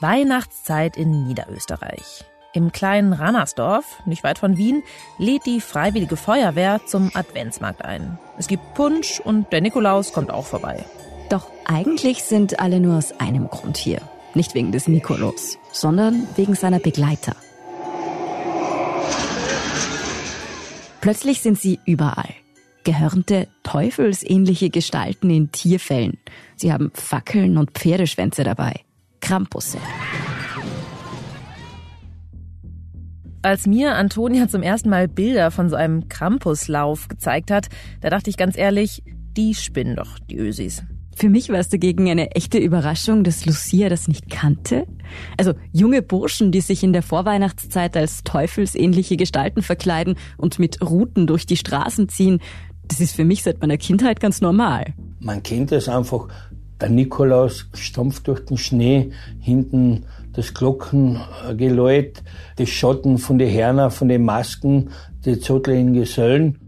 Weihnachtszeit in Niederösterreich. Im kleinen Rannersdorf, nicht weit von Wien, lädt die Freiwillige Feuerwehr zum Adventsmarkt ein. Es gibt Punsch und der Nikolaus kommt auch vorbei. Doch eigentlich sind alle nur aus einem Grund hier. Nicht wegen des Nikolaus, sondern wegen seiner Begleiter. Plötzlich sind sie überall. Gehörnte, teufelsähnliche Gestalten in Tierfällen. Sie haben Fackeln und Pferdeschwänze dabei. Krampusse. Als mir Antonia zum ersten Mal Bilder von so einem Krampuslauf gezeigt hat, da dachte ich ganz ehrlich, die spinnen doch, die Ösis. Für mich war es dagegen eine echte Überraschung, dass Lucia das nicht kannte. Also junge Burschen, die sich in der Vorweihnachtszeit als teufelsähnliche Gestalten verkleiden und mit Ruten durch die Straßen ziehen, das ist für mich seit meiner Kindheit ganz normal. Man kennt es einfach, der Nikolaus stampft durch den Schnee, hinten das Glockengeläut, das Schotten von den Herner, von den Masken, die zotteligen Gesellen.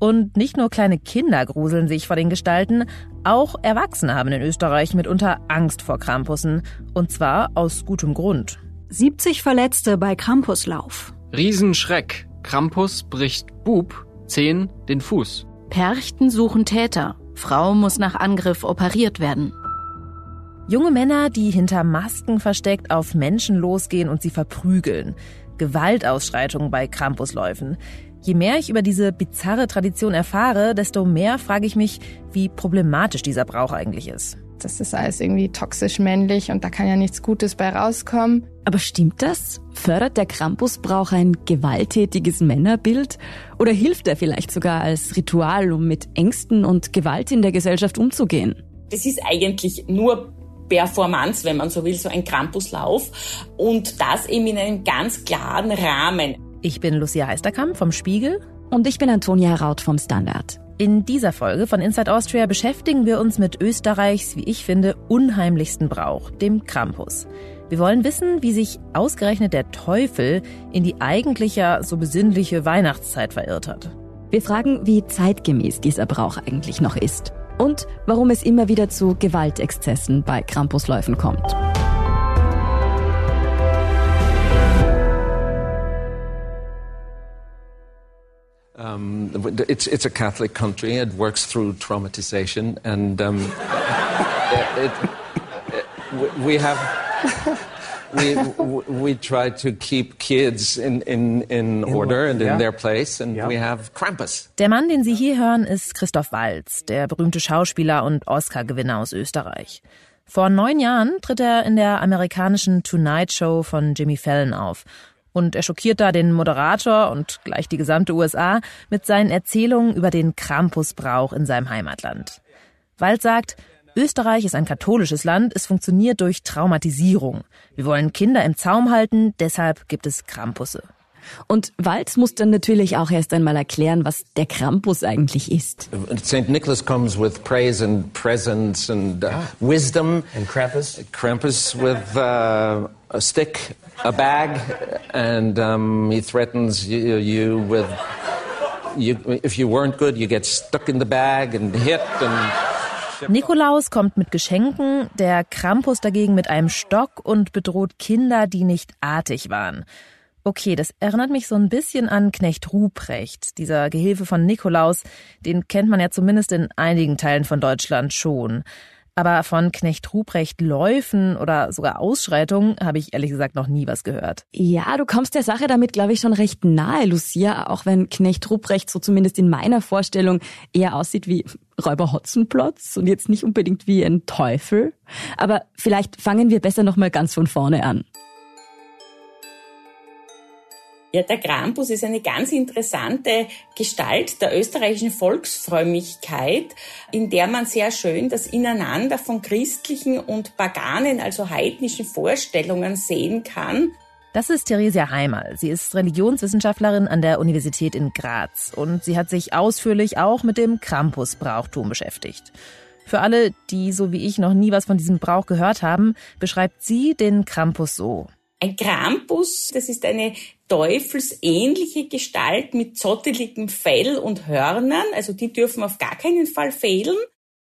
Und nicht nur kleine Kinder gruseln sich vor den Gestalten, auch Erwachsene haben in Österreich mitunter Angst vor Krampussen. Und zwar aus gutem Grund. 70 Verletzte bei Krampuslauf. Riesenschreck. Krampus bricht Bub, 10 den Fuß. Perchten suchen Täter. Frau muss nach Angriff operiert werden. Junge Männer, die hinter Masken versteckt auf Menschen losgehen und sie verprügeln. Gewaltausschreitungen bei Krampusläufen. Je mehr ich über diese bizarre Tradition erfahre, desto mehr frage ich mich, wie problematisch dieser Brauch eigentlich ist. Das ist alles irgendwie toxisch männlich und da kann ja nichts Gutes bei rauskommen. Aber stimmt das? Fördert der Krampusbrauch ein gewalttätiges Männerbild? Oder hilft er vielleicht sogar als Ritual, um mit Ängsten und Gewalt in der Gesellschaft umzugehen? Das ist eigentlich nur Performance, wenn man so will, so ein Krampuslauf und das eben in einem ganz klaren Rahmen. Ich bin Lucia Heisterkamp vom Spiegel. Und ich bin Antonia Raut vom Standard. In dieser Folge von Inside Austria beschäftigen wir uns mit Österreichs, wie ich finde, unheimlichsten Brauch, dem Krampus. Wir wollen wissen, wie sich ausgerechnet der Teufel in die eigentlich ja so besinnliche Weihnachtszeit verirrt hat. Wir fragen, wie zeitgemäß dieser Brauch eigentlich noch ist. Und warum es immer wieder zu Gewaltexzessen bei Krampusläufen kommt. Um, it's, it's a Catholic country. It works through traumatization, and um, it, it, we have we we try to keep kids in in in order and in their place, and we have Krampus. Der Mann, den Sie hier hören, ist Christoph Walz, der berühmte Schauspieler und Oscar-Gewinner aus Österreich. Vor neun Jahren tritt er in der amerikanischen Tonight Show von Jimmy Fallon auf und er schockiert da den Moderator und gleich die gesamte USA mit seinen Erzählungen über den Krampusbrauch in seinem Heimatland. Wald sagt, Österreich ist ein katholisches Land, es funktioniert durch Traumatisierung. Wir wollen Kinder im Zaum halten, deshalb gibt es Krampusse. Und Walz muss dann natürlich auch erst einmal erklären, was der Krampus eigentlich ist. St. Nicholas comes with praise and presents and uh, wisdom. And Krampus? Krampus with uh, a stick, a bag, and um, he threatens you, you with. You, if you weren't good, you get stuck in the bag and hit and. Nikolaus kommt mit Geschenken, der Krampus dagegen mit einem Stock und bedroht Kinder, die nicht artig waren. Okay, das erinnert mich so ein bisschen an Knecht Ruprecht, dieser Gehilfe von Nikolaus, den kennt man ja zumindest in einigen Teilen von Deutschland schon. Aber von Knecht Ruprecht Läufen oder sogar Ausschreitungen habe ich ehrlich gesagt noch nie was gehört. Ja, du kommst der Sache damit, glaube ich, schon recht nahe, Lucia, auch wenn Knecht Ruprecht so zumindest in meiner Vorstellung eher aussieht wie Räuber Hotzenplotz und jetzt nicht unbedingt wie ein Teufel. Aber vielleicht fangen wir besser nochmal ganz von vorne an. Ja, der Krampus ist eine ganz interessante Gestalt der österreichischen Volksfrömmigkeit, in der man sehr schön das Ineinander von christlichen und paganen, also heidnischen Vorstellungen sehen kann. Das ist Theresia Heimal. Sie ist Religionswissenschaftlerin an der Universität in Graz und sie hat sich ausführlich auch mit dem Krampusbrauchtum beschäftigt. Für alle, die so wie ich noch nie was von diesem Brauch gehört haben, beschreibt sie den Krampus so. Ein Krampus, das ist eine teufelsähnliche Gestalt mit zotteligem Fell und Hörnern, also die dürfen auf gar keinen Fall fehlen.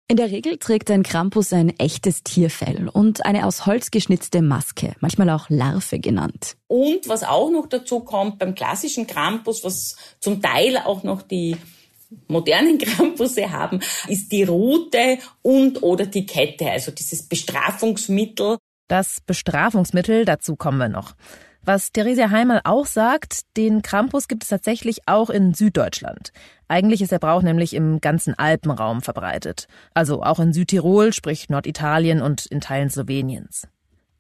In der Regel trägt ein Krampus ein echtes Tierfell und eine aus Holz geschnitzte Maske, manchmal auch Larve genannt. Und was auch noch dazu kommt beim klassischen Krampus, was zum Teil auch noch die modernen Krampusse haben, ist die Rute und oder die Kette, also dieses Bestrafungsmittel. Das Bestrafungsmittel, dazu kommen wir noch. Was Theresia Heimal auch sagt, den Krampus gibt es tatsächlich auch in Süddeutschland. Eigentlich ist der Brauch nämlich im ganzen Alpenraum verbreitet. Also auch in Südtirol, sprich Norditalien und in Teilen Sloweniens.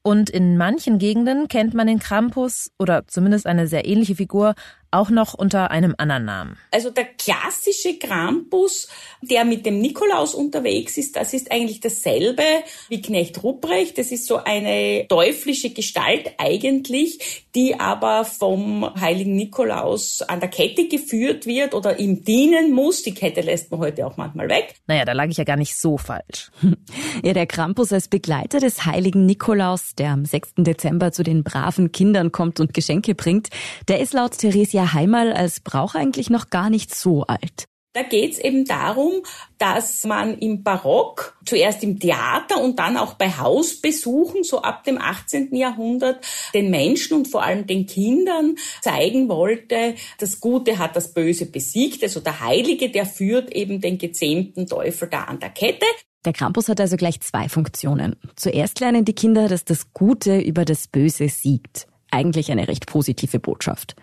Und in manchen Gegenden kennt man den Krampus oder zumindest eine sehr ähnliche Figur auch noch unter einem anderen Namen. Also der klassische Krampus, der mit dem Nikolaus unterwegs ist, das ist eigentlich dasselbe wie Knecht Ruprecht. Das ist so eine teuflische Gestalt eigentlich, die aber vom heiligen Nikolaus an der Kette geführt wird oder ihm dienen muss. Die Kette lässt man heute auch manchmal weg. Naja, da lag ich ja gar nicht so falsch. Ja, der Krampus als Begleiter des heiligen Nikolaus, der am 6. Dezember zu den braven Kindern kommt und Geschenke bringt, der ist laut Theresia Heimal als Brauch eigentlich noch gar nicht so alt. Da geht's eben darum, dass man im Barock, zuerst im Theater und dann auch bei Hausbesuchen, so ab dem 18. Jahrhundert, den Menschen und vor allem den Kindern zeigen wollte, das Gute hat das Böse besiegt. Also der Heilige, der führt eben den gezähmten Teufel da an der Kette. Der Krampus hat also gleich zwei Funktionen. Zuerst lernen die Kinder, dass das Gute über das Böse siegt. Eigentlich eine recht positive Botschaft.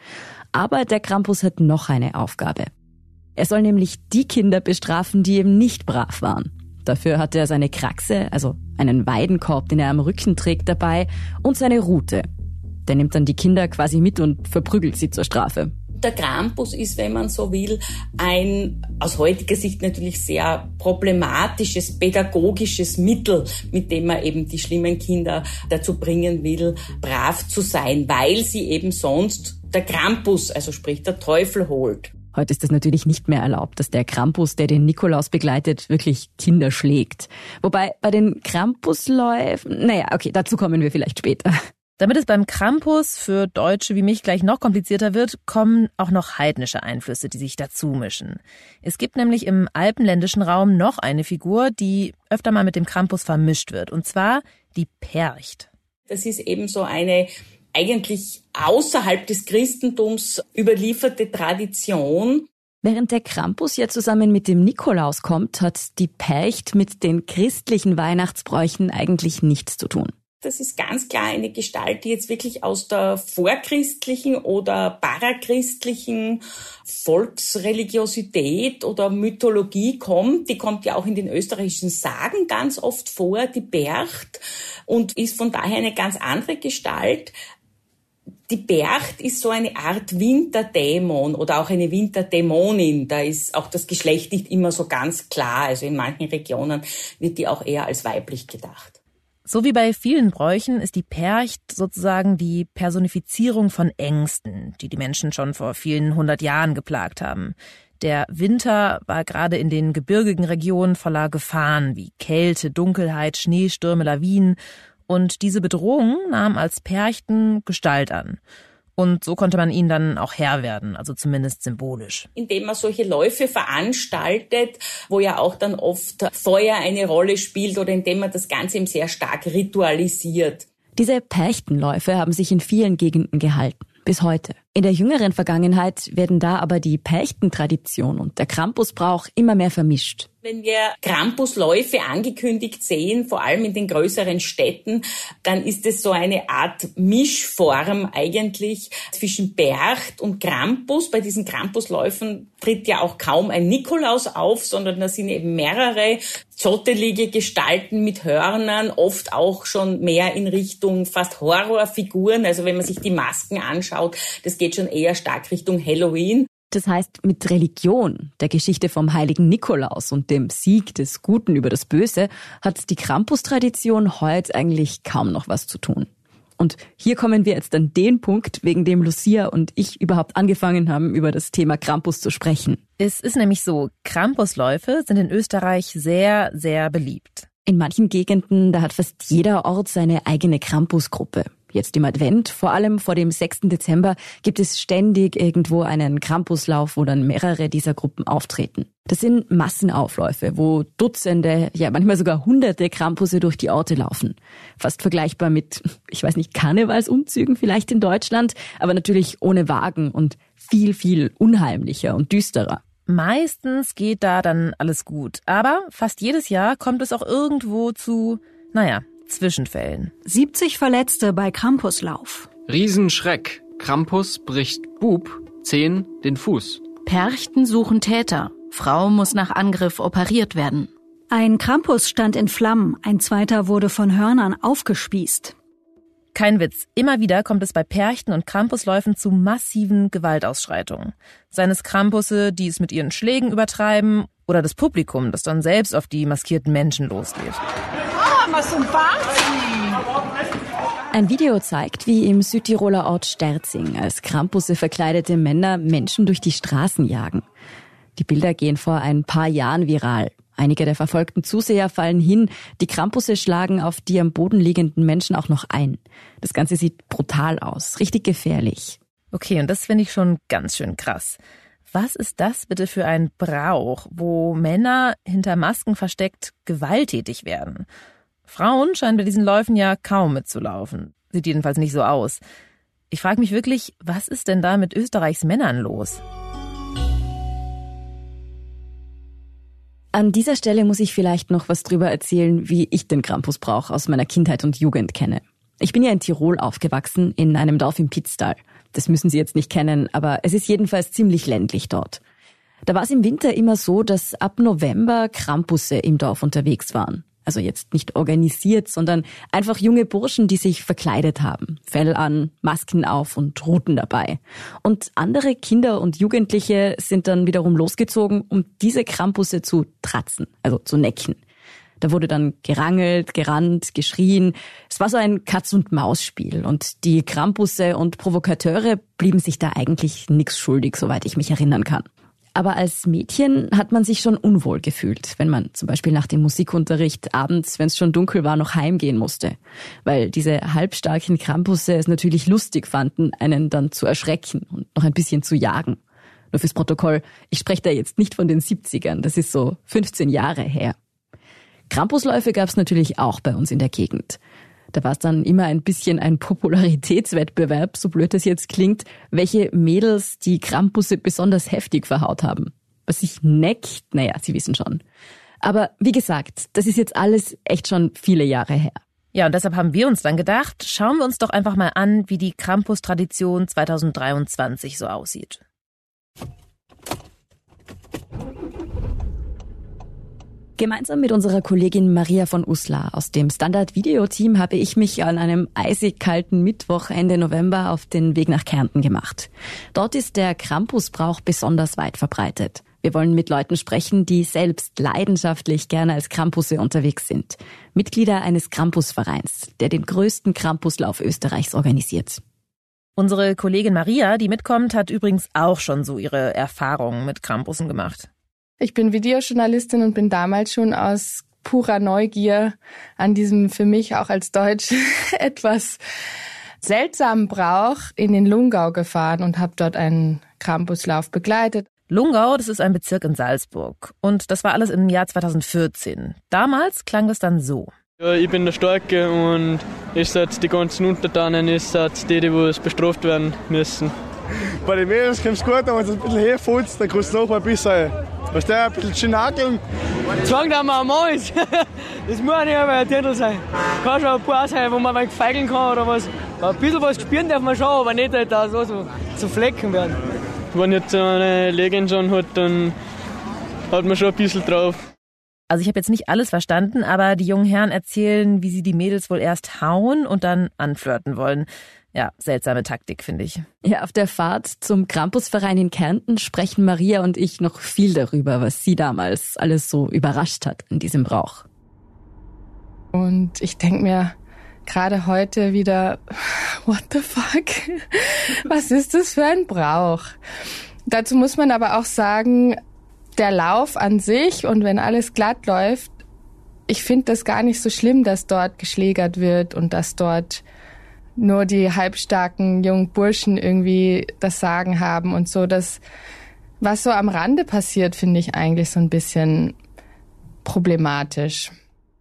Aber der Krampus hat noch eine Aufgabe. Er soll nämlich die Kinder bestrafen, die eben nicht brav waren. Dafür hat er seine Kraxe, also einen Weidenkorb, den er am Rücken trägt, dabei und seine Rute. Der nimmt dann die Kinder quasi mit und verprügelt sie zur Strafe. Der Krampus ist, wenn man so will, ein aus heutiger Sicht natürlich sehr problematisches pädagogisches Mittel, mit dem man eben die schlimmen Kinder dazu bringen will, brav zu sein, weil sie eben sonst der Krampus, also sprich der Teufel holt. Heute ist es natürlich nicht mehr erlaubt, dass der Krampus, der den Nikolaus begleitet, wirklich Kinder schlägt. Wobei bei den Krampusläufen, naja, okay, dazu kommen wir vielleicht später. Damit es beim Krampus für Deutsche wie mich gleich noch komplizierter wird, kommen auch noch heidnische Einflüsse, die sich dazu mischen. Es gibt nämlich im alpenländischen Raum noch eine Figur, die öfter mal mit dem Krampus vermischt wird, und zwar die Percht. Das ist eben so eine eigentlich außerhalb des Christentums überlieferte Tradition. Während der Krampus ja zusammen mit dem Nikolaus kommt, hat die Percht mit den christlichen Weihnachtsbräuchen eigentlich nichts zu tun. Das ist ganz klar eine Gestalt, die jetzt wirklich aus der vorchristlichen oder parachristlichen Volksreligiosität oder Mythologie kommt. Die kommt ja auch in den österreichischen Sagen ganz oft vor, die Bercht, und ist von daher eine ganz andere Gestalt die Bercht ist so eine Art Winterdämon oder auch eine Winterdämonin. Da ist auch das Geschlecht nicht immer so ganz klar. Also in manchen Regionen wird die auch eher als weiblich gedacht. So wie bei vielen Bräuchen ist die Percht sozusagen die Personifizierung von Ängsten, die die Menschen schon vor vielen hundert Jahren geplagt haben. Der Winter war gerade in den gebirgigen Regionen voller Gefahren wie Kälte, Dunkelheit, Schneestürme, Lawinen und diese Bedrohung nahm als Perchten Gestalt an. Und so konnte man ihnen dann auch Herr werden, also zumindest symbolisch. Indem man solche Läufe veranstaltet, wo ja auch dann oft Feuer eine Rolle spielt oder indem man das Ganze eben sehr stark ritualisiert. Diese Perchtenläufe haben sich in vielen Gegenden gehalten, bis heute. In der jüngeren Vergangenheit werden da aber die Perchtentradition und der Krampusbrauch immer mehr vermischt. Wenn wir Krampusläufe angekündigt sehen, vor allem in den größeren Städten, dann ist es so eine Art Mischform eigentlich zwischen Bercht und Krampus. Bei diesen Krampusläufen tritt ja auch kaum ein Nikolaus auf, sondern da sind eben mehrere zottelige Gestalten mit Hörnern, oft auch schon mehr in Richtung fast Horrorfiguren. Also wenn man sich die Masken anschaut, das geht schon eher stark Richtung Halloween. Das heißt, mit Religion, der Geschichte vom heiligen Nikolaus und dem Sieg des Guten über das Böse hat die Krampus-Tradition heute eigentlich kaum noch was zu tun. Und hier kommen wir jetzt an den Punkt, wegen dem Lucia und ich überhaupt angefangen haben, über das Thema Krampus zu sprechen. Es ist nämlich so, Krampusläufe sind in Österreich sehr, sehr beliebt. In manchen Gegenden, da hat fast jeder Ort seine eigene Krampusgruppe. Jetzt im Advent, vor allem vor dem 6. Dezember, gibt es ständig irgendwo einen Krampuslauf, wo dann mehrere dieser Gruppen auftreten. Das sind Massenaufläufe, wo Dutzende, ja manchmal sogar hunderte Krampusse durch die Orte laufen. Fast vergleichbar mit, ich weiß nicht, Karnevalsumzügen vielleicht in Deutschland, aber natürlich ohne Wagen und viel, viel unheimlicher und düsterer. Meistens geht da dann alles gut, aber fast jedes Jahr kommt es auch irgendwo zu, naja, Zwischenfällen. 70 Verletzte bei Krampuslauf. Riesenschreck. Krampus bricht Bub, 10 den Fuß. Perchten suchen Täter. Frau muss nach Angriff operiert werden. Ein Krampus stand in Flammen, ein zweiter wurde von Hörnern aufgespießt. Kein Witz, immer wieder kommt es bei Perchten und Krampusläufen zu massiven Gewaltausschreitungen. Seien es Krampusse, die es mit ihren Schlägen übertreiben, oder das Publikum, das dann selbst auf die maskierten Menschen losgeht. Ein Video zeigt, wie im Südtiroler Ort Sterzing als Krampusse verkleidete Männer Menschen durch die Straßen jagen. Die Bilder gehen vor ein paar Jahren viral. Einige der verfolgten Zuseher fallen hin, die Krampusse schlagen auf die am Boden liegenden Menschen auch noch ein. Das Ganze sieht brutal aus, richtig gefährlich. Okay, und das finde ich schon ganz schön krass. Was ist das bitte für ein Brauch, wo Männer hinter Masken versteckt gewalttätig werden? Frauen scheinen bei diesen Läufen ja kaum mitzulaufen. Sieht jedenfalls nicht so aus. Ich frage mich wirklich, was ist denn da mit Österreichs Männern los? An dieser Stelle muss ich vielleicht noch was drüber erzählen, wie ich den Krampusbrauch aus meiner Kindheit und Jugend kenne. Ich bin ja in Tirol aufgewachsen, in einem Dorf im Pitztal. Das müssen Sie jetzt nicht kennen, aber es ist jedenfalls ziemlich ländlich dort. Da war es im Winter immer so, dass ab November Krampusse im Dorf unterwegs waren. Also jetzt nicht organisiert, sondern einfach junge Burschen, die sich verkleidet haben. Fell an, Masken auf und Ruten dabei. Und andere Kinder und Jugendliche sind dann wiederum losgezogen, um diese Krampusse zu tratzen, also zu necken. Da wurde dann gerangelt, gerannt, geschrien. Es war so ein Katz-und-Maus-Spiel. Und die Krampusse und Provokateure blieben sich da eigentlich nichts schuldig, soweit ich mich erinnern kann. Aber als Mädchen hat man sich schon unwohl gefühlt, wenn man zum Beispiel nach dem Musikunterricht abends, wenn es schon dunkel war, noch heimgehen musste. Weil diese halbstarken Krampusse es natürlich lustig fanden, einen dann zu erschrecken und noch ein bisschen zu jagen. Nur fürs Protokoll, ich spreche da jetzt nicht von den 70ern, das ist so 15 Jahre her. Krampusläufe gab es natürlich auch bei uns in der Gegend. Da war es dann immer ein bisschen ein Popularitätswettbewerb, so blöd das jetzt klingt, welche Mädels die Krampusse besonders heftig verhaut haben. Was sich neckt, naja, Sie wissen schon. Aber wie gesagt, das ist jetzt alles echt schon viele Jahre her. Ja, und deshalb haben wir uns dann gedacht, schauen wir uns doch einfach mal an, wie die Krampus-Tradition 2023 so aussieht. Gemeinsam mit unserer Kollegin Maria von Uslar aus dem Standard-Video-Team habe ich mich an einem eisig kalten Mittwoch Ende November auf den Weg nach Kärnten gemacht. Dort ist der Krampusbrauch besonders weit verbreitet. Wir wollen mit Leuten sprechen, die selbst leidenschaftlich gerne als Krampusse unterwegs sind. Mitglieder eines Krampusvereins, der den größten Krampuslauf Österreichs organisiert. Unsere Kollegin Maria, die mitkommt, hat übrigens auch schon so ihre Erfahrungen mit Krampussen gemacht. Ich bin Videojournalistin und bin damals schon aus purer Neugier an diesem für mich auch als Deutsch etwas seltsamen Brauch in den Lungau gefahren und habe dort einen Krampuslauf begleitet. Lungau, das ist ein Bezirk in Salzburg. Und das war alles im Jahr 2014. Damals klang das dann so. Ja, ich bin der Starke und ich seit die ganzen Untertanen, ich seit die, die bestraft werden müssen. Bei den Mädels kommt es gut, aber wenn es ein bisschen herfällt, dann kannst du noch mal ein bisschen was der ein bisschen schnakeln? Zwang da mal mal ist. Das muss nicht aber ein Titel sein. Kann schon ein paar sein, wo man feigeln kann oder was. Ein bisschen was spüren darf man schon, aber nicht halt da so, so zu Flecken werden. Wenn jetzt so eine Legend schon hat, dann hat man schon ein bisschen drauf. Also ich habe jetzt nicht alles verstanden, aber die jungen Herren erzählen, wie sie die Mädels wohl erst hauen und dann anflirten wollen. Ja, seltsame Taktik, finde ich. Ja, auf der Fahrt zum Krampusverein in Kärnten sprechen Maria und ich noch viel darüber, was sie damals alles so überrascht hat in diesem Brauch. Und ich denke mir gerade heute wieder, what the fuck? Was ist das für ein Brauch? Dazu muss man aber auch sagen, der Lauf an sich und wenn alles glatt läuft, ich finde das gar nicht so schlimm, dass dort geschlägert wird und dass dort nur die halbstarken jungen Burschen irgendwie das Sagen haben und so. Das, was so am Rande passiert, finde ich eigentlich so ein bisschen problematisch.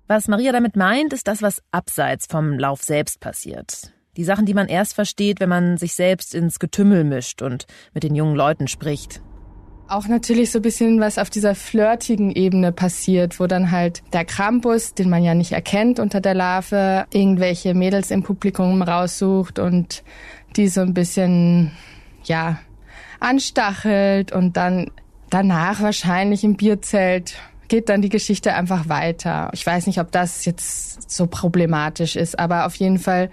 Was Maria damit meint, ist das, was abseits vom Lauf selbst passiert. Die Sachen, die man erst versteht, wenn man sich selbst ins Getümmel mischt und mit den jungen Leuten spricht. Auch natürlich so ein bisschen was auf dieser flirtigen Ebene passiert, wo dann halt der Krampus, den man ja nicht erkennt unter der Larve, irgendwelche Mädels im Publikum raussucht und die so ein bisschen, ja, anstachelt und dann danach wahrscheinlich im Bierzelt geht dann die Geschichte einfach weiter. Ich weiß nicht, ob das jetzt so problematisch ist, aber auf jeden Fall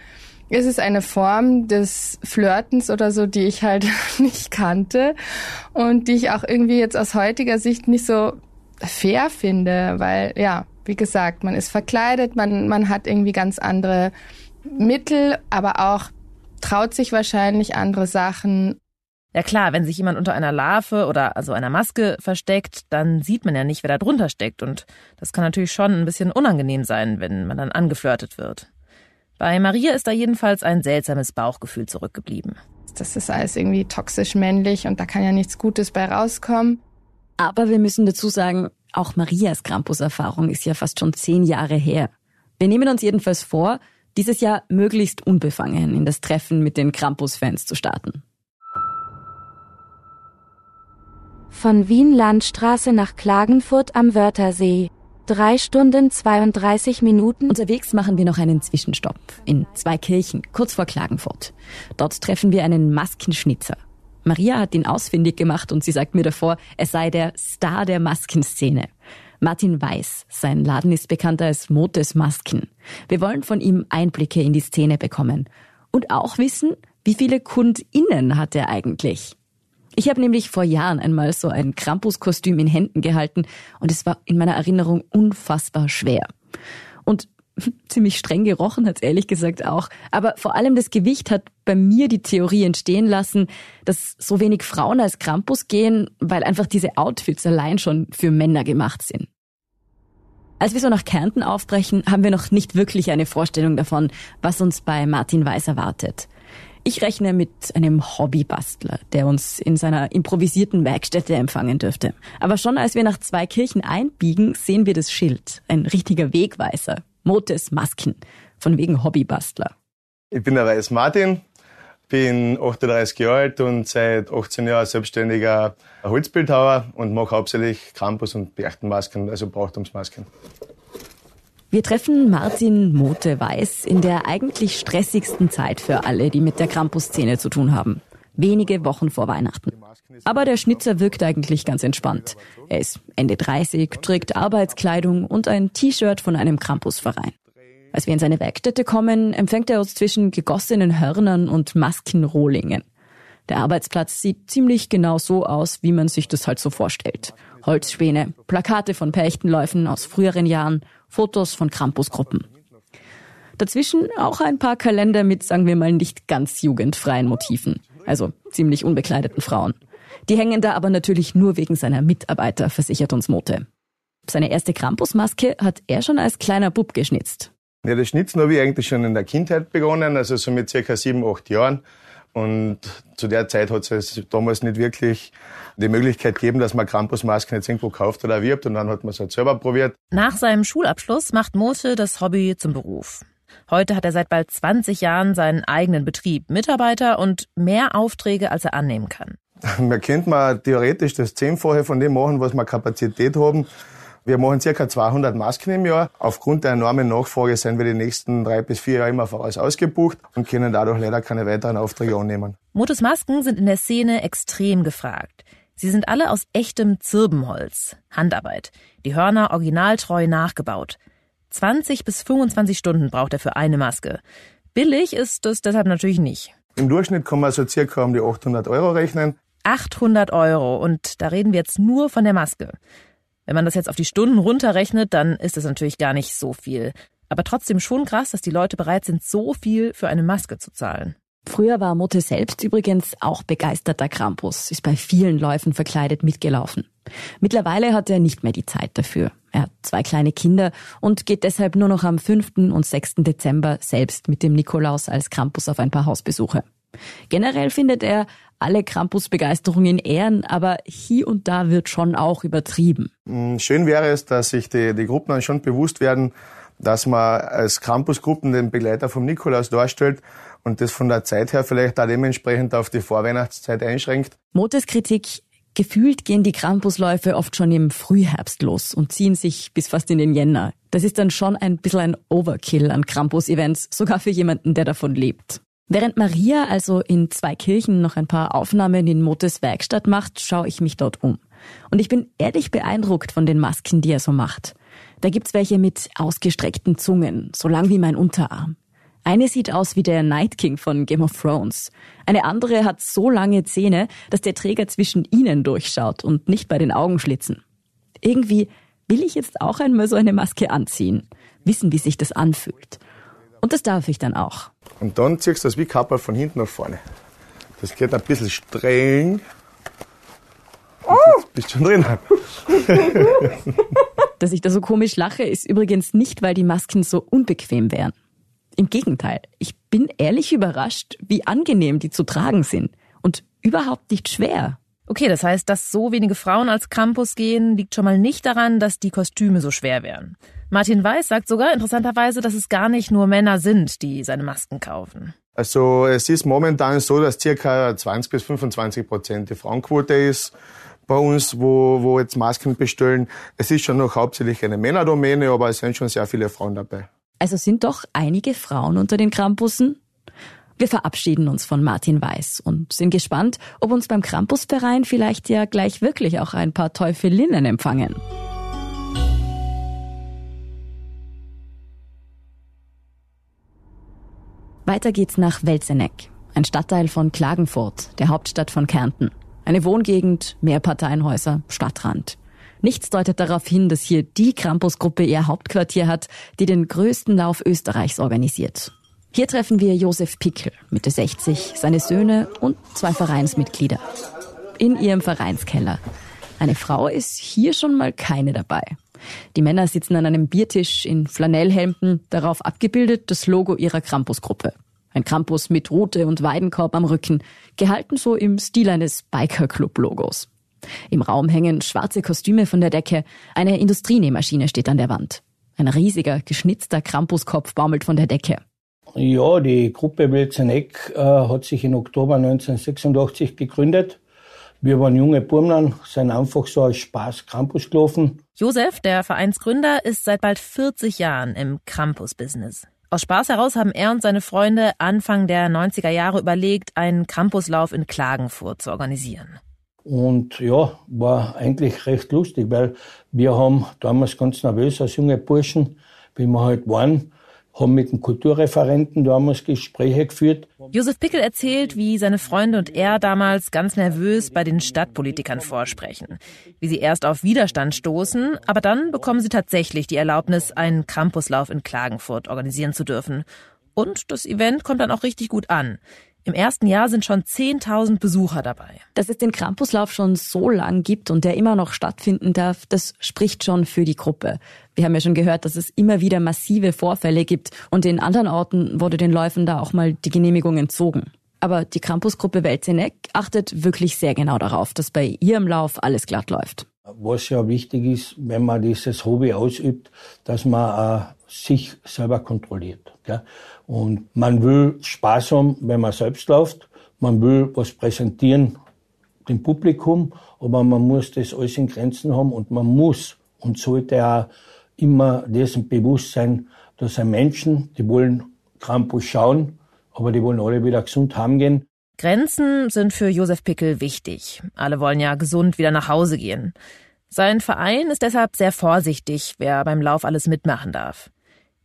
ist es eine Form des Flirtens oder so, die ich halt nicht kannte und die ich auch irgendwie jetzt aus heutiger Sicht nicht so fair finde, weil ja, wie gesagt, man ist verkleidet, man, man hat irgendwie ganz andere Mittel, aber auch traut sich wahrscheinlich andere Sachen. Ja klar, wenn sich jemand unter einer Larve oder also einer Maske versteckt, dann sieht man ja nicht, wer da drunter steckt und das kann natürlich schon ein bisschen unangenehm sein, wenn man dann angeflirtet wird. Bei Maria ist da jedenfalls ein seltsames Bauchgefühl zurückgeblieben. Das ist alles irgendwie toxisch männlich und da kann ja nichts Gutes bei rauskommen. Aber wir müssen dazu sagen, auch Marias Krampus-Erfahrung ist ja fast schon zehn Jahre her. Wir nehmen uns jedenfalls vor, dieses Jahr möglichst unbefangen in das Treffen mit den Krampus-Fans zu starten. Von Wien Landstraße nach Klagenfurt am Wörthersee. Drei Stunden 32 Minuten. Unterwegs machen wir noch einen Zwischenstopp in zwei Kirchen, kurz vor Klagenfurt. Dort treffen wir einen Maskenschnitzer. Maria hat ihn ausfindig gemacht und sie sagt mir davor, es sei der Star der Maskenszene. Martin Weiß. Sein Laden ist bekannt als Motes Masken. Wir wollen von ihm Einblicke in die Szene bekommen. Und auch wissen, wie viele KundInnen hat er eigentlich? Ich habe nämlich vor Jahren einmal so ein Krampus-Kostüm in Händen gehalten und es war in meiner Erinnerung unfassbar schwer. Und ziemlich streng gerochen hat es ehrlich gesagt auch. Aber vor allem das Gewicht hat bei mir die Theorie entstehen lassen, dass so wenig Frauen als Krampus gehen, weil einfach diese Outfits allein schon für Männer gemacht sind. Als wir so nach Kärnten aufbrechen, haben wir noch nicht wirklich eine Vorstellung davon, was uns bei Martin Weiß erwartet. Ich rechne mit einem Hobbybastler, der uns in seiner improvisierten Werkstätte empfangen dürfte. Aber schon als wir nach zwei Kirchen einbiegen, sehen wir das Schild. Ein richtiger Wegweiser. Motes Masken. Von wegen Hobbybastler. Ich bin der Weiß Martin, bin 38 Jahre alt und seit 18 Jahren selbstständiger Holzbildhauer und mache hauptsächlich Campus- und Berchtenmasken, also Brauchtumsmasken. Wir treffen Martin Mote Weiß in der eigentlich stressigsten Zeit für alle, die mit der Krampus-Szene zu tun haben. Wenige Wochen vor Weihnachten. Aber der Schnitzer wirkt eigentlich ganz entspannt. Er ist Ende 30, trägt Arbeitskleidung und ein T-Shirt von einem Krampusverein. Als wir in seine Werkstätte kommen, empfängt er uns zwischen gegossenen Hörnern und Maskenrohlingen. Der Arbeitsplatz sieht ziemlich genau so aus, wie man sich das halt so vorstellt. Holzspäne, Plakate von Perchtenläufen aus früheren Jahren Fotos von Krampusgruppen. Dazwischen auch ein paar Kalender mit, sagen wir mal, nicht ganz jugendfreien Motiven. Also ziemlich unbekleideten Frauen. Die hängen da aber natürlich nur wegen seiner Mitarbeiter, versichert uns Mote. Seine erste Krampusmaske hat er schon als kleiner Bub geschnitzt. Ja, das Schnitzen habe ich eigentlich schon in der Kindheit begonnen, also so mit circa sieben, acht Jahren. Und zu der Zeit hat es damals nicht wirklich die Möglichkeit gegeben, dass man Krampusmasken jetzt irgendwo kauft oder erwirbt. Und dann hat man es halt selber probiert. Nach seinem Schulabschluss macht Mote das Hobby zum Beruf. Heute hat er seit bald 20 Jahren seinen eigenen Betrieb, Mitarbeiter und mehr Aufträge, als er annehmen kann. Man könnte mal theoretisch das Zehnfache von dem machen, was wir Kapazität haben. Wir machen ca. 200 Masken im Jahr. Aufgrund der enormen Nachfrage sind wir die nächsten drei bis vier Jahre immer voraus ausgebucht und können dadurch leider keine weiteren Aufträge annehmen. Motos Masken sind in der Szene extrem gefragt. Sie sind alle aus echtem Zirbenholz, Handarbeit, die Hörner originaltreu nachgebaut. 20 bis 25 Stunden braucht er für eine Maske. Billig ist es deshalb natürlich nicht. Im Durchschnitt kann man so circa um die 800 Euro rechnen. 800 Euro und da reden wir jetzt nur von der Maske. Wenn man das jetzt auf die Stunden runterrechnet, dann ist es natürlich gar nicht so viel. Aber trotzdem schon krass, dass die Leute bereit sind, so viel für eine Maske zu zahlen. Früher war Motte selbst übrigens auch begeisterter Krampus, ist bei vielen Läufen verkleidet mitgelaufen. Mittlerweile hat er nicht mehr die Zeit dafür. Er hat zwei kleine Kinder und geht deshalb nur noch am 5. und 6. Dezember selbst mit dem Nikolaus als Krampus auf ein paar Hausbesuche. Generell findet er alle Krampus-Begeisterung in Ehren, aber hier und da wird schon auch übertrieben. Mm, schön wäre es, dass sich die, die Gruppen dann schon bewusst werden, dass man als Campusgruppen den Begleiter vom Nikolaus darstellt und das von der Zeit her vielleicht auch dementsprechend auf die Vorweihnachtszeit einschränkt. Motes Kritik, gefühlt gehen die Krampusläufe oft schon im Frühherbst los und ziehen sich bis fast in den Jänner. Das ist dann schon ein bisschen ein Overkill an Krampus-Events, sogar für jemanden, der davon lebt. Während Maria also in zwei Kirchen noch ein paar Aufnahmen in Motes Werkstatt macht, schaue ich mich dort um. Und ich bin ehrlich beeindruckt von den Masken, die er so macht. Da gibt's welche mit ausgestreckten Zungen, so lang wie mein Unterarm. Eine sieht aus wie der Night King von Game of Thrones. Eine andere hat so lange Zähne, dass der Träger zwischen ihnen durchschaut und nicht bei den Augenschlitzen. Irgendwie will ich jetzt auch einmal so eine Maske anziehen, wissen, wie sich das anfühlt. Und das darf ich dann auch. Und dann ziehst du das wie Kappel von hinten nach vorne. Das geht ein bisschen streng. Oh. Bist schon drin. Dass ich da so komisch lache, ist übrigens nicht, weil die Masken so unbequem wären. Im Gegenteil, ich bin ehrlich überrascht, wie angenehm die zu tragen sind und überhaupt nicht schwer. Okay, das heißt, dass so wenige Frauen als Campus gehen, liegt schon mal nicht daran, dass die Kostüme so schwer wären. Martin Weiß sagt sogar interessanterweise, dass es gar nicht nur Männer sind, die seine Masken kaufen. Also es ist momentan so, dass circa 20 bis 25 Prozent die Frauenquote ist bei uns, wo, wo jetzt Masken bestellen. Es ist schon noch hauptsächlich eine Männerdomäne, aber es sind schon sehr viele Frauen dabei. Also sind doch einige Frauen unter den Krampussen? Wir verabschieden uns von Martin Weiß und sind gespannt, ob uns beim Krampusverein vielleicht ja gleich wirklich auch ein paar Teufelinnen empfangen. Weiter geht's nach Welzeneck, ein Stadtteil von Klagenfurt, der Hauptstadt von Kärnten. Eine Wohngegend, Mehrparteienhäuser, Stadtrand. Nichts deutet darauf hin, dass hier die Krampusgruppe ihr Hauptquartier hat, die den größten Lauf Österreichs organisiert. Hier treffen wir Josef Pickel, Mitte 60, seine Söhne und zwei Vereinsmitglieder. In ihrem Vereinskeller. Eine Frau ist hier schon mal keine dabei. Die Männer sitzen an einem Biertisch in Flanellhemden, darauf abgebildet das Logo ihrer Krampusgruppe. Ein Krampus mit Rute und Weidenkorb am Rücken, gehalten so im Stil eines Biker-Club-Logos. Im Raum hängen schwarze Kostüme von der Decke, eine Industrienähmaschine steht an der Wand. Ein riesiger, geschnitzter Krampuskopf baumelt von der Decke. Ja, die Gruppe Wilzeneck äh, hat sich im Oktober 1986 gegründet. Wir waren junge Burmlern, sind einfach so als Spaß Krampus gelaufen. Josef, der Vereinsgründer, ist seit bald 40 Jahren im Krampus-Business. Aus Spaß heraus haben er und seine Freunde Anfang der 90er Jahre überlegt, einen Campuslauf in Klagenfurt zu organisieren. Und ja, war eigentlich recht lustig, weil wir haben damals ganz nervös als junge Burschen, wie wir halt waren, haben mit dem Kulturreferenten damals Gespräche geführt. Josef Pickel erzählt, wie seine Freunde und er damals ganz nervös bei den Stadtpolitikern vorsprechen. Wie sie erst auf Widerstand stoßen, aber dann bekommen sie tatsächlich die Erlaubnis, einen Campuslauf in Klagenfurt organisieren zu dürfen. Und das Event kommt dann auch richtig gut an. Im ersten Jahr sind schon 10.000 Besucher dabei. Dass es den Krampuslauf schon so lang gibt und der immer noch stattfinden darf, das spricht schon für die Gruppe. Wir haben ja schon gehört, dass es immer wieder massive Vorfälle gibt und in anderen Orten wurde den Läufen da auch mal die Genehmigung entzogen. Aber die Campusgruppe Welzeneck achtet wirklich sehr genau darauf, dass bei ihrem Lauf alles glatt läuft. Was ja wichtig ist, wenn man dieses Hobby ausübt, dass man äh, sich selber kontrolliert. Gell? Und man will Spaß haben, wenn man selbst läuft. Man will was präsentieren dem Publikum, aber man muss das alles in Grenzen haben und man muss und sollte auch immer dessen bewusst sein, dass ein Menschen, die wollen Krampus schauen, aber die wollen alle wieder gesund heimgehen. Grenzen sind für Josef Pickel wichtig. Alle wollen ja gesund wieder nach Hause gehen. Sein Verein ist deshalb sehr vorsichtig, wer beim Lauf alles mitmachen darf.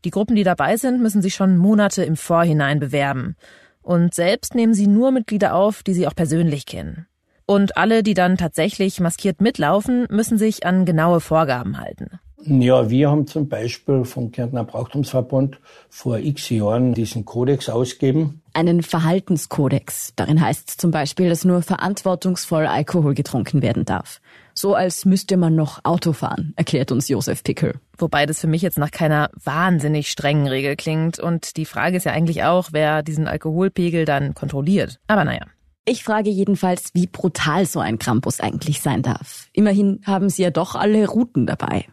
Die Gruppen, die dabei sind, müssen sich schon Monate im Vorhinein bewerben. Und selbst nehmen sie nur Mitglieder auf, die sie auch persönlich kennen. Und alle, die dann tatsächlich maskiert mitlaufen, müssen sich an genaue Vorgaben halten. Ja, wir haben zum Beispiel vom Kärntner Brauchtumsverband vor x Jahren diesen Kodex ausgegeben. Einen Verhaltenskodex. Darin heißt es zum Beispiel, dass nur verantwortungsvoll Alkohol getrunken werden darf. So als müsste man noch Auto fahren, erklärt uns Josef Pickel. Wobei das für mich jetzt nach keiner wahnsinnig strengen Regel klingt. Und die Frage ist ja eigentlich auch, wer diesen Alkoholpegel dann kontrolliert. Aber naja. Ich frage jedenfalls, wie brutal so ein Krampus eigentlich sein darf. Immerhin haben sie ja doch alle Routen dabei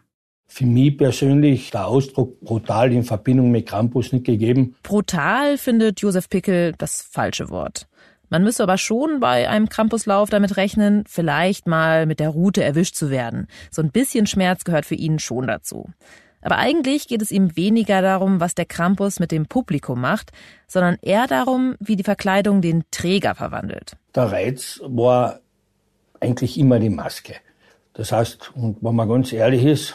für mich persönlich der Ausdruck brutal in Verbindung mit Krampus nicht gegeben. Brutal findet Josef Pickel das falsche Wort. Man müsse aber schon bei einem Krampuslauf damit rechnen, vielleicht mal mit der Route erwischt zu werden. So ein bisschen Schmerz gehört für ihn schon dazu. Aber eigentlich geht es ihm weniger darum, was der Krampus mit dem Publikum macht, sondern eher darum, wie die Verkleidung den Träger verwandelt. Der Reiz war eigentlich immer die Maske. Das heißt, und wenn man ganz ehrlich ist,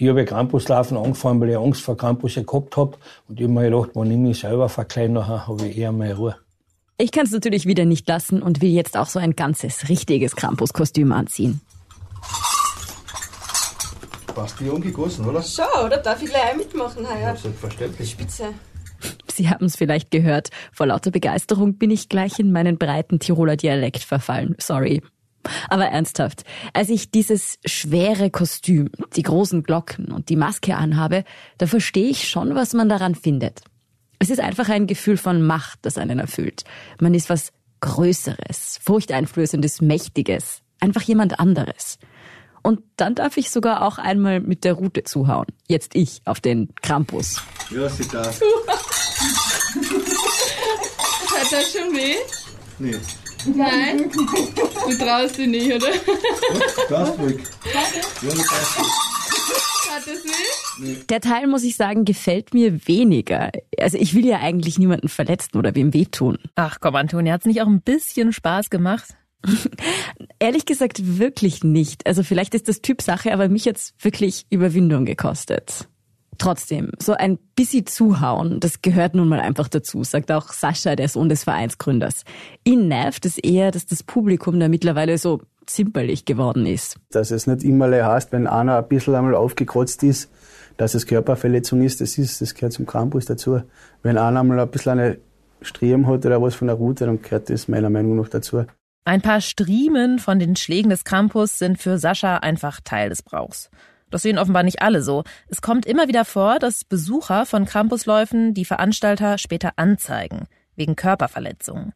ich habe Krampuslaufen angefangen, weil ich Angst vor Krampusse gehabt habe. Und ich habe mir gedacht, wenn ich mich selber verkleide, nachher habe ich eher mehr Ruhe. Ich kann es natürlich wieder nicht lassen und will jetzt auch so ein ganzes, richtiges Krampuskostüm anziehen. Passt wie umgegossen, oder? So, oder darf ich gleich mitmachen? Ja, selbstverständlich. Spitze. Sie haben es vielleicht gehört. Vor lauter Begeisterung bin ich gleich in meinen breiten Tiroler Dialekt verfallen. Sorry. Aber ernsthaft, als ich dieses schwere Kostüm, die großen Glocken und die Maske anhabe, da verstehe ich schon, was man daran findet. Es ist einfach ein Gefühl von Macht, das einen erfüllt. Man ist was Größeres, Furchteinflößendes, Mächtiges, einfach jemand anderes. Und dann darf ich sogar auch einmal mit der Route zuhauen. Jetzt ich auf den Krampus. Ja, sie darf. Hat das schon weh? Nee. Nein? Du traust dich nicht, oder? Darfst ruhig. Ja, das weh? Der Teil, muss ich sagen, gefällt mir weniger. Also ich will ja eigentlich niemanden verletzen oder wem wehtun. Ach komm, Antonia, hat's nicht auch ein bisschen Spaß gemacht? Ehrlich gesagt wirklich nicht. Also vielleicht ist das Typsache, aber mich hat's wirklich Überwindung gekostet. Trotzdem, so ein bisschen zuhauen, das gehört nun mal einfach dazu, sagt auch Sascha, der Sohn des Vereinsgründers. Ihn nervt es eher, dass das Publikum da mittlerweile so zimperlich geworden ist. Dass es nicht immer heißt, wenn einer ein bisschen einmal aufgekratzt ist, dass es Körperverletzung ist, das ist, das gehört zum Krampus dazu. Wenn einer einmal ein bisschen eine Striemen hat oder was von der Route, dann gehört das meiner Meinung nach dazu. Ein paar Striemen von den Schlägen des Krampus sind für Sascha einfach Teil des Brauchs. Das sehen offenbar nicht alle so. Es kommt immer wieder vor, dass Besucher von Campusläufen die Veranstalter später anzeigen, wegen Körperverletzungen.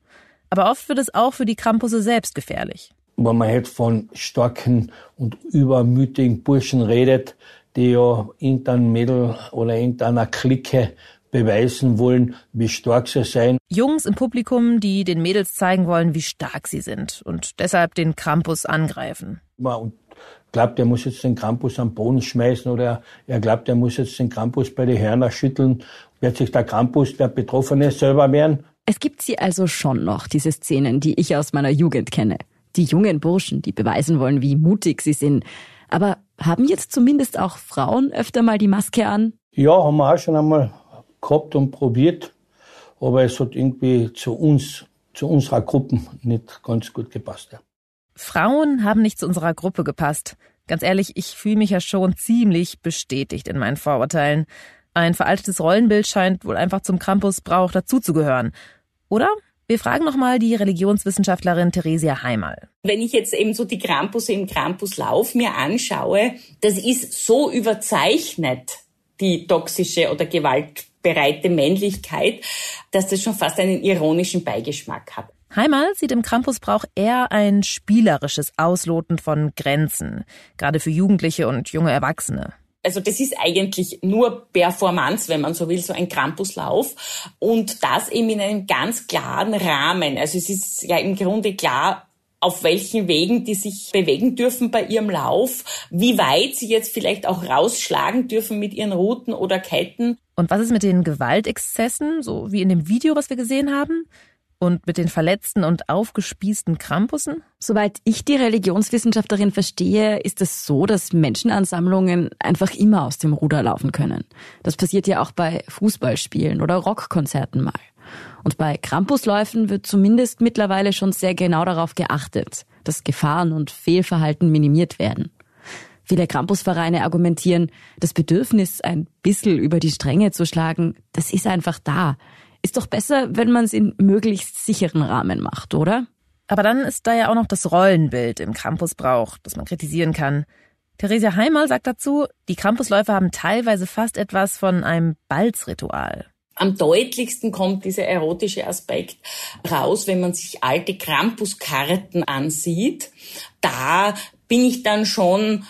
Aber oft wird es auch für die Campusse selbst gefährlich. Wenn man jetzt von starken und übermütigen Burschen redet, die ja irgendein Mädel oder irgendeiner Clique beweisen wollen, wie stark sie sein. Jungs im Publikum, die den Mädels zeigen wollen, wie stark sie sind und deshalb den Krampus angreifen. Und glaubt, er muss jetzt den Krampus am Boden schmeißen oder er glaubt, er muss jetzt den Krampus bei den Hörner schütteln. Wird sich der Krampus, der Betroffene, selber wehren? Es gibt sie also schon noch, diese Szenen, die ich aus meiner Jugend kenne. Die jungen Burschen, die beweisen wollen, wie mutig sie sind. Aber haben jetzt zumindest auch Frauen öfter mal die Maske an? Ja, haben wir auch schon einmal gehabt und probiert. Aber es hat irgendwie zu uns, zu unserer Gruppe nicht ganz gut gepasst. Ja. Frauen haben nicht zu unserer Gruppe gepasst. Ganz ehrlich, ich fühle mich ja schon ziemlich bestätigt in meinen Vorurteilen. Ein veraltetes Rollenbild scheint wohl einfach zum Krampusbrauch dazuzugehören. Oder? Wir fragen nochmal die Religionswissenschaftlerin Theresia Heimal. Wenn ich jetzt eben so die Krampusse im Krampuslauf mir anschaue, das ist so überzeichnet, die toxische oder gewaltbereite Männlichkeit, dass das schon fast einen ironischen Beigeschmack hat. Heimal sieht im Krampusbrauch eher ein spielerisches Ausloten von Grenzen, gerade für Jugendliche und junge Erwachsene. Also das ist eigentlich nur Performance, wenn man so will, so ein Krampuslauf. Und das eben in einem ganz klaren Rahmen. Also es ist ja im Grunde klar, auf welchen Wegen die sich bewegen dürfen bei ihrem Lauf, wie weit sie jetzt vielleicht auch rausschlagen dürfen mit ihren Routen oder Ketten. Und was ist mit den Gewaltexzessen, so wie in dem Video, was wir gesehen haben? Und mit den verletzten und aufgespießten Krampussen? Soweit ich die Religionswissenschaftlerin verstehe, ist es so, dass Menschenansammlungen einfach immer aus dem Ruder laufen können. Das passiert ja auch bei Fußballspielen oder Rockkonzerten mal. Und bei Krampusläufen wird zumindest mittlerweile schon sehr genau darauf geachtet, dass Gefahren und Fehlverhalten minimiert werden. Viele Krampusvereine argumentieren, das Bedürfnis, ein bisschen über die Stränge zu schlagen, das ist einfach da. Ist doch besser, wenn man es in möglichst sicheren Rahmen macht, oder? Aber dann ist da ja auch noch das Rollenbild im Krampusbrauch, das man kritisieren kann. Theresia Heimal sagt dazu, die Krampusläufe haben teilweise fast etwas von einem Balzritual. Am deutlichsten kommt dieser erotische Aspekt raus, wenn man sich alte Krampuskarten ansieht. Da bin ich dann schon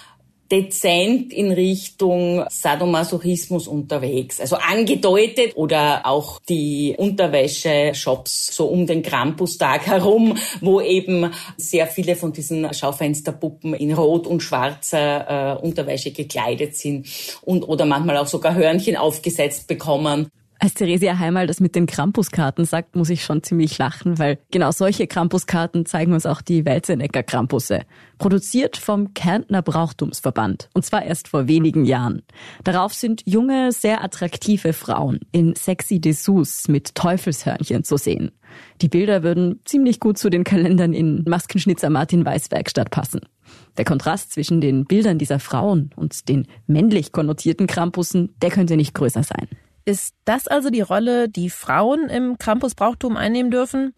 dezent in Richtung Sadomasochismus unterwegs. Also angedeutet oder auch die Unterwäsche-Shops so um den Krampustag herum, wo eben sehr viele von diesen Schaufensterpuppen in rot und schwarzer äh, Unterwäsche gekleidet sind und oder manchmal auch sogar Hörnchen aufgesetzt bekommen. Als Theresia Heimal das mit den Krampuskarten sagt, muss ich schon ziemlich lachen, weil genau solche Krampuskarten zeigen uns auch die Welzenecker Krampusse. Produziert vom Kärntner Brauchtumsverband. Und zwar erst vor wenigen Jahren. Darauf sind junge, sehr attraktive Frauen in sexy Dessous mit Teufelshörnchen zu sehen. Die Bilder würden ziemlich gut zu den Kalendern in Maskenschnitzer Martin Weiß Werkstatt passen. Der Kontrast zwischen den Bildern dieser Frauen und den männlich konnotierten Krampussen, der könnte nicht größer sein. Ist das also die Rolle, die Frauen im Campusbrauchtum einnehmen dürfen?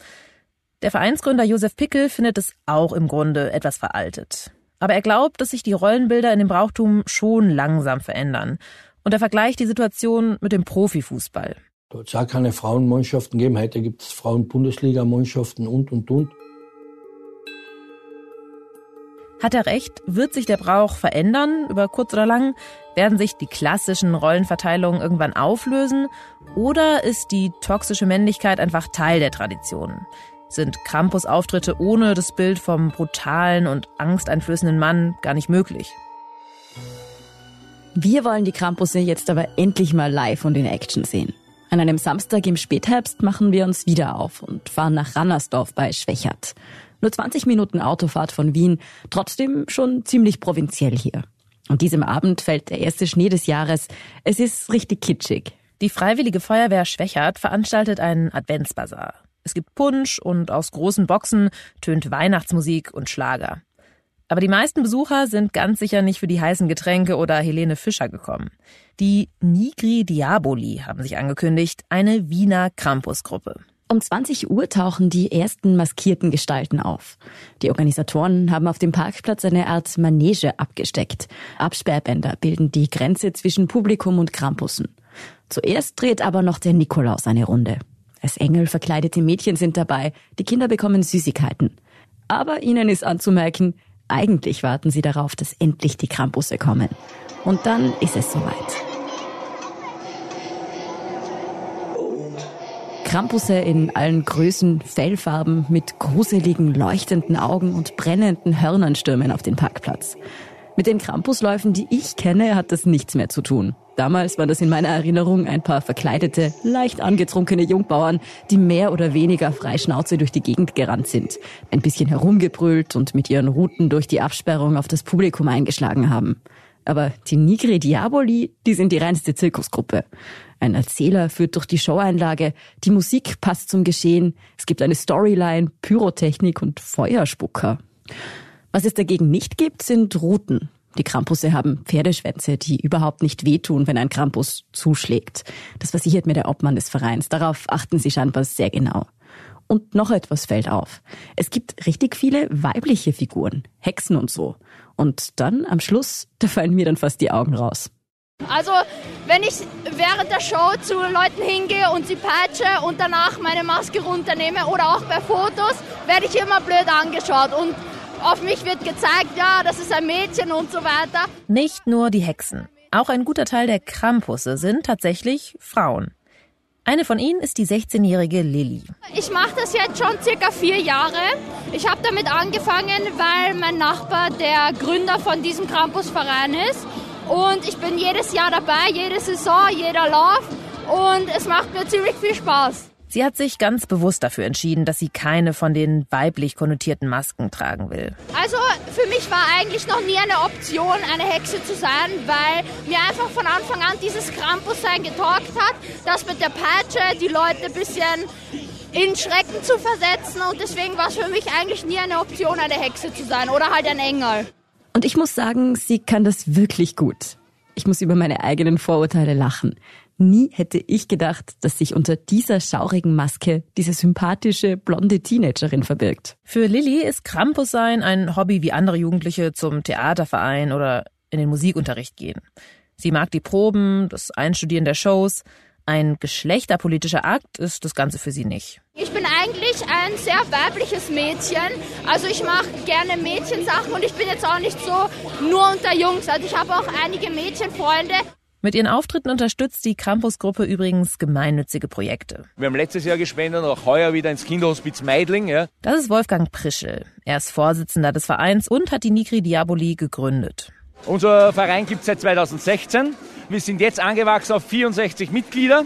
Der Vereinsgründer Josef Pickel findet es auch im Grunde etwas veraltet. Aber er glaubt, dass sich die Rollenbilder in dem Brauchtum schon langsam verändern. Und er vergleicht die Situation mit dem Profifußball. Dort soll keine Frauenmannschaften geben. Heute gibt es Frauen-Bundesliga-Mannschaften und, und, und. Hat er recht? Wird sich der Brauch verändern, über kurz oder lang? Werden sich die klassischen Rollenverteilungen irgendwann auflösen? Oder ist die toxische Männlichkeit einfach Teil der Tradition? Sind Krampus-Auftritte ohne das Bild vom brutalen und angsteinflößenden Mann gar nicht möglich? Wir wollen die Krampusse jetzt aber endlich mal live und in Action sehen. An einem Samstag im Spätherbst machen wir uns wieder auf und fahren nach Rannersdorf bei Schwächert. Nur 20 Minuten Autofahrt von Wien, trotzdem schon ziemlich provinziell hier. Und diesem Abend fällt der erste Schnee des Jahres. Es ist richtig kitschig. Die Freiwillige Feuerwehr Schwächert veranstaltet einen Adventsbazar. Es gibt Punsch und aus großen Boxen tönt Weihnachtsmusik und Schlager. Aber die meisten Besucher sind ganz sicher nicht für die heißen Getränke oder Helene Fischer gekommen. Die Nigri Diaboli haben sich angekündigt, eine Wiener Krampusgruppe. Um 20 Uhr tauchen die ersten maskierten Gestalten auf. Die Organisatoren haben auf dem Parkplatz eine Art Manege abgesteckt. Absperrbänder bilden die Grenze zwischen Publikum und Krampussen. Zuerst dreht aber noch der Nikolaus eine Runde. Als Engel verkleidete Mädchen sind dabei, die Kinder bekommen Süßigkeiten. Aber ihnen ist anzumerken, eigentlich warten sie darauf, dass endlich die Krampusse kommen. Und dann ist es soweit. Krampusse in allen Größen, Fellfarben, mit gruseligen, leuchtenden Augen und brennenden Hörnern stürmen auf den Parkplatz. Mit den Krampusläufen, die ich kenne, hat das nichts mehr zu tun. Damals waren das in meiner Erinnerung ein paar verkleidete, leicht angetrunkene Jungbauern, die mehr oder weniger frei Schnauze durch die Gegend gerannt sind, ein bisschen herumgebrüllt und mit ihren Ruten durch die Absperrung auf das Publikum eingeschlagen haben. Aber die Nigri Diaboli, die sind die reinste Zirkusgruppe. Ein Erzähler führt durch die Showeinlage, die Musik passt zum Geschehen, es gibt eine Storyline, Pyrotechnik und Feuerspucker. Was es dagegen nicht gibt, sind Routen. Die Krampusse haben Pferdeschwänze, die überhaupt nicht wehtun, wenn ein Krampus zuschlägt. Das versichert mir der Obmann des Vereins. Darauf achten sie scheinbar sehr genau. Und noch etwas fällt auf. Es gibt richtig viele weibliche Figuren, Hexen und so. Und dann am Schluss, da fallen mir dann fast die Augen raus. Also, wenn ich während der Show zu Leuten hingehe und sie peitsche und danach meine Maske runternehme oder auch bei Fotos, werde ich immer blöd angeschaut und auf mich wird gezeigt, ja, das ist ein Mädchen und so weiter. Nicht nur die Hexen. Auch ein guter Teil der Krampusse sind tatsächlich Frauen. Eine von ihnen ist die 16-jährige Lilly. Ich mache das jetzt schon circa vier Jahre. Ich habe damit angefangen, weil mein Nachbar der Gründer von diesem Krampusverein ist. Und ich bin jedes Jahr dabei, jede Saison, jeder Lauf. Und es macht mir ziemlich viel Spaß. Sie hat sich ganz bewusst dafür entschieden, dass sie keine von den weiblich konnotierten Masken tragen will. Also für mich war eigentlich noch nie eine Option, eine Hexe zu sein, weil mir einfach von Anfang an dieses Krampussein getaugt hat, das mit der Peitsche die Leute ein bisschen in Schrecken zu versetzen und deswegen war es für mich eigentlich nie eine Option, eine Hexe zu sein oder halt ein Engel. Und ich muss sagen, sie kann das wirklich gut. Ich muss über meine eigenen Vorurteile lachen. Nie hätte ich gedacht, dass sich unter dieser schaurigen Maske diese sympathische, blonde Teenagerin verbirgt. Für Lilly ist Krampus sein ein Hobby wie andere Jugendliche zum Theaterverein oder in den Musikunterricht gehen. Sie mag die Proben, das Einstudieren der Shows. Ein geschlechterpolitischer Akt ist das Ganze für sie nicht. Ich bin eigentlich ein sehr weibliches Mädchen. Also ich mache gerne Mädchensachen und ich bin jetzt auch nicht so nur unter Jungs. Also ich habe auch einige Mädchenfreunde. Mit ihren Auftritten unterstützt die Campusgruppe übrigens gemeinnützige Projekte. Wir haben letztes Jahr gespendet und auch heuer wieder ins Kinderhospiz Meidling. Ja. Das ist Wolfgang Prischel. Er ist Vorsitzender des Vereins und hat die Nigri Diaboli gegründet. Unser Verein gibt es seit 2016. Wir sind jetzt angewachsen auf 64 Mitglieder.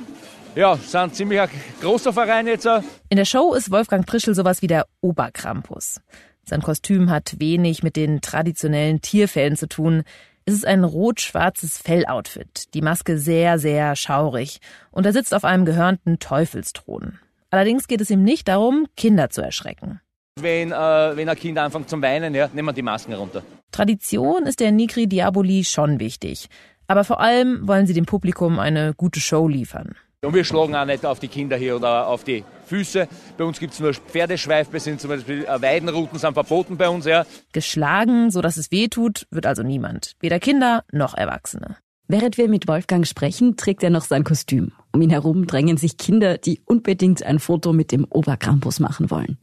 Ja, sind ein ziemlich ein großer Verein jetzt. In der Show ist Wolfgang Prischel sowas wie der Oberkrampus. Sein Kostüm hat wenig mit den traditionellen Tierfällen zu tun. Es ist ein rot-schwarzes Felloutfit, die Maske sehr, sehr schaurig und er sitzt auf einem gehörnten Teufelsthron. Allerdings geht es ihm nicht darum, Kinder zu erschrecken. Wenn, äh, wenn ein Kind anfängt zu weinen, ja, nehmen wir die Masken runter. Tradition ist der Nigri Diaboli schon wichtig. Aber vor allem wollen sie dem Publikum eine gute Show liefern. Und wir schlagen auch nicht auf die Kinder hier oder auf die Füße. Bei uns gibt es nur Pferdeschweif, sind zum Beispiel äh, Weidenrouten sind verboten bei uns. Ja. Geschlagen, sodass es weh tut, wird also niemand. Weder Kinder noch Erwachsene. Während wir mit Wolfgang sprechen, trägt er noch sein Kostüm. Um ihn herum drängen sich Kinder, die unbedingt ein Foto mit dem Oberkrampus machen wollen.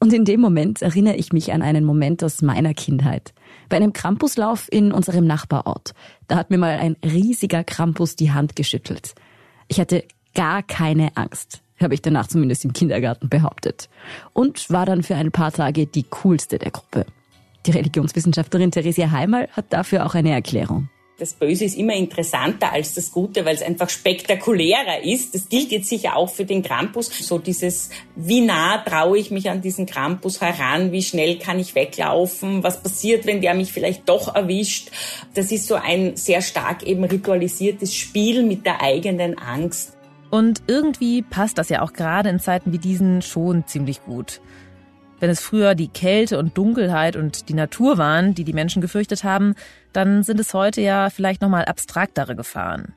Und in dem Moment erinnere ich mich an einen Moment aus meiner Kindheit. Bei einem Krampuslauf in unserem Nachbarort. Da hat mir mal ein riesiger Krampus die Hand geschüttelt. Ich hatte gar keine Angst, habe ich danach zumindest im Kindergarten behauptet. Und war dann für ein paar Tage die coolste der Gruppe. Die Religionswissenschaftlerin Theresia Heimal hat dafür auch eine Erklärung. Das Böse ist immer interessanter als das Gute, weil es einfach spektakulärer ist. Das gilt jetzt sicher auch für den Krampus. So dieses, wie nah traue ich mich an diesen Krampus heran? Wie schnell kann ich weglaufen? Was passiert, wenn der mich vielleicht doch erwischt? Das ist so ein sehr stark eben ritualisiertes Spiel mit der eigenen Angst. Und irgendwie passt das ja auch gerade in Zeiten wie diesen schon ziemlich gut. Wenn es früher die Kälte und Dunkelheit und die Natur waren, die die Menschen gefürchtet haben, dann sind es heute ja vielleicht nochmal abstraktere Gefahren.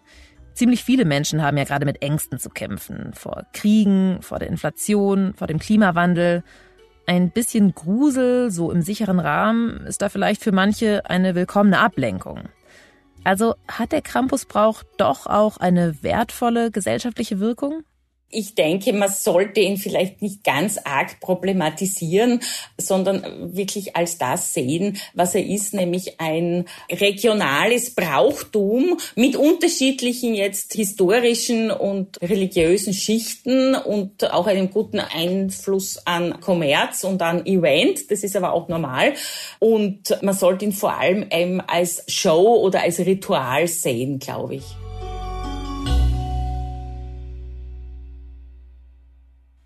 Ziemlich viele Menschen haben ja gerade mit Ängsten zu kämpfen. Vor Kriegen, vor der Inflation, vor dem Klimawandel. Ein bisschen Grusel, so im sicheren Rahmen, ist da vielleicht für manche eine willkommene Ablenkung. Also hat der Krampusbrauch doch auch eine wertvolle gesellschaftliche Wirkung? Ich denke, man sollte ihn vielleicht nicht ganz arg problematisieren, sondern wirklich als das sehen, was er ist, nämlich ein regionales Brauchtum mit unterschiedlichen jetzt historischen und religiösen Schichten und auch einem guten Einfluss an Kommerz und an Event. Das ist aber auch normal. Und man sollte ihn vor allem eben als Show oder als Ritual sehen, glaube ich.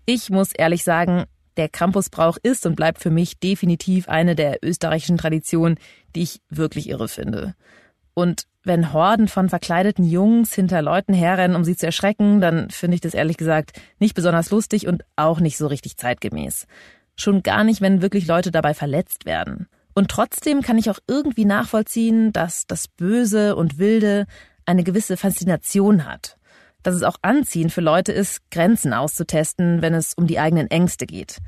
Ich muss ehrlich sagen, der Krampusbrauch ist und bleibt für mich definitiv eine der österreichischen Traditionen, die ich wirklich irre finde. Und wenn Horden von verkleideten Jungs hinter Leuten herrennen, um sie zu erschrecken, dann finde ich das ehrlich gesagt nicht besonders lustig und auch nicht so richtig zeitgemäß. Schon gar nicht, wenn wirklich Leute dabei verletzt werden. Und trotzdem kann ich auch irgendwie nachvollziehen, dass das Böse und Wilde eine gewisse Faszination hat dass es auch anziehend für Leute ist, Grenzen auszutesten, wenn es um die eigenen Ängste geht.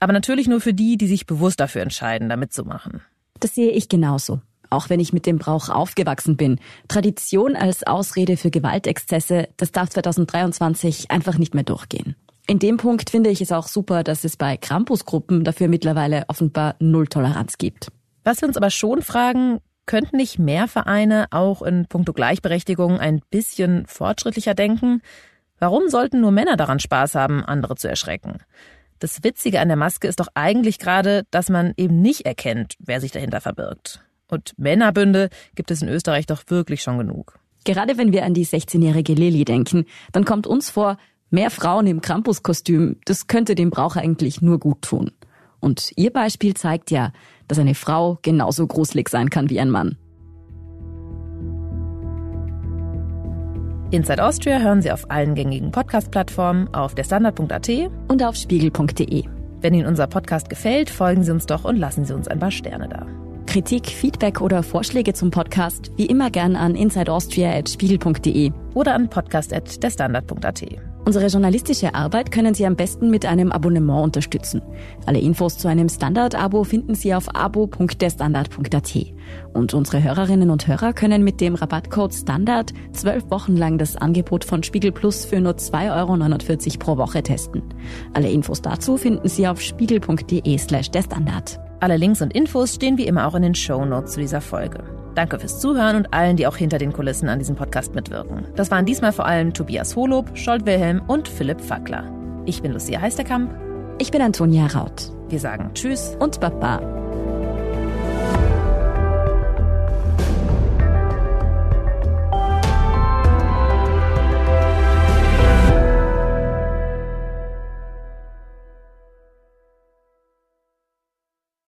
Aber natürlich nur für die, die sich bewusst dafür entscheiden, da mitzumachen. Das sehe ich genauso. Auch wenn ich mit dem Brauch aufgewachsen bin. Tradition als Ausrede für Gewaltexzesse, das darf 2023 einfach nicht mehr durchgehen. In dem Punkt finde ich es auch super, dass es bei Krampusgruppen dafür mittlerweile offenbar Null Toleranz gibt. Was wir uns aber schon fragen, Könnten nicht mehr Vereine auch in puncto Gleichberechtigung ein bisschen fortschrittlicher denken? Warum sollten nur Männer daran Spaß haben, andere zu erschrecken? Das Witzige an der Maske ist doch eigentlich gerade, dass man eben nicht erkennt, wer sich dahinter verbirgt. Und Männerbünde gibt es in Österreich doch wirklich schon genug. Gerade wenn wir an die 16-jährige Lilly denken, dann kommt uns vor, mehr Frauen im Krampuskostüm, das könnte dem Brauch eigentlich nur gut tun. Und ihr Beispiel zeigt ja, dass eine Frau genauso gruselig sein kann wie ein Mann. Inside Austria hören Sie auf allen gängigen Podcast-Plattformen, auf der Standard.at und auf spiegel.de. Wenn Ihnen unser Podcast gefällt, folgen Sie uns doch und lassen Sie uns ein paar Sterne da. Kritik, Feedback oder Vorschläge zum Podcast wie immer gern an insideaustria.spiegel.de oder an podcast.derstandard.at. Unsere journalistische Arbeit können Sie am besten mit einem Abonnement unterstützen. Alle Infos zu einem Standard-Abo finden Sie auf abo.derstandard.at. Und unsere Hörerinnen und Hörer können mit dem Rabattcode STANDARD zwölf Wochen lang das Angebot von Spiegel Plus für nur 2,49 Euro pro Woche testen. Alle Infos dazu finden Sie auf spiegel.de slash der Standard. Alle Links und Infos stehen wie immer auch in den Show Notes zu dieser Folge. Danke fürs Zuhören und allen, die auch hinter den Kulissen an diesem Podcast mitwirken. Das waren diesmal vor allem Tobias Holob, Scholt Wilhelm und Philipp Fackler. Ich bin Lucia Heisterkamp. Ich bin Antonia Raut. Wir sagen Tschüss und Baba.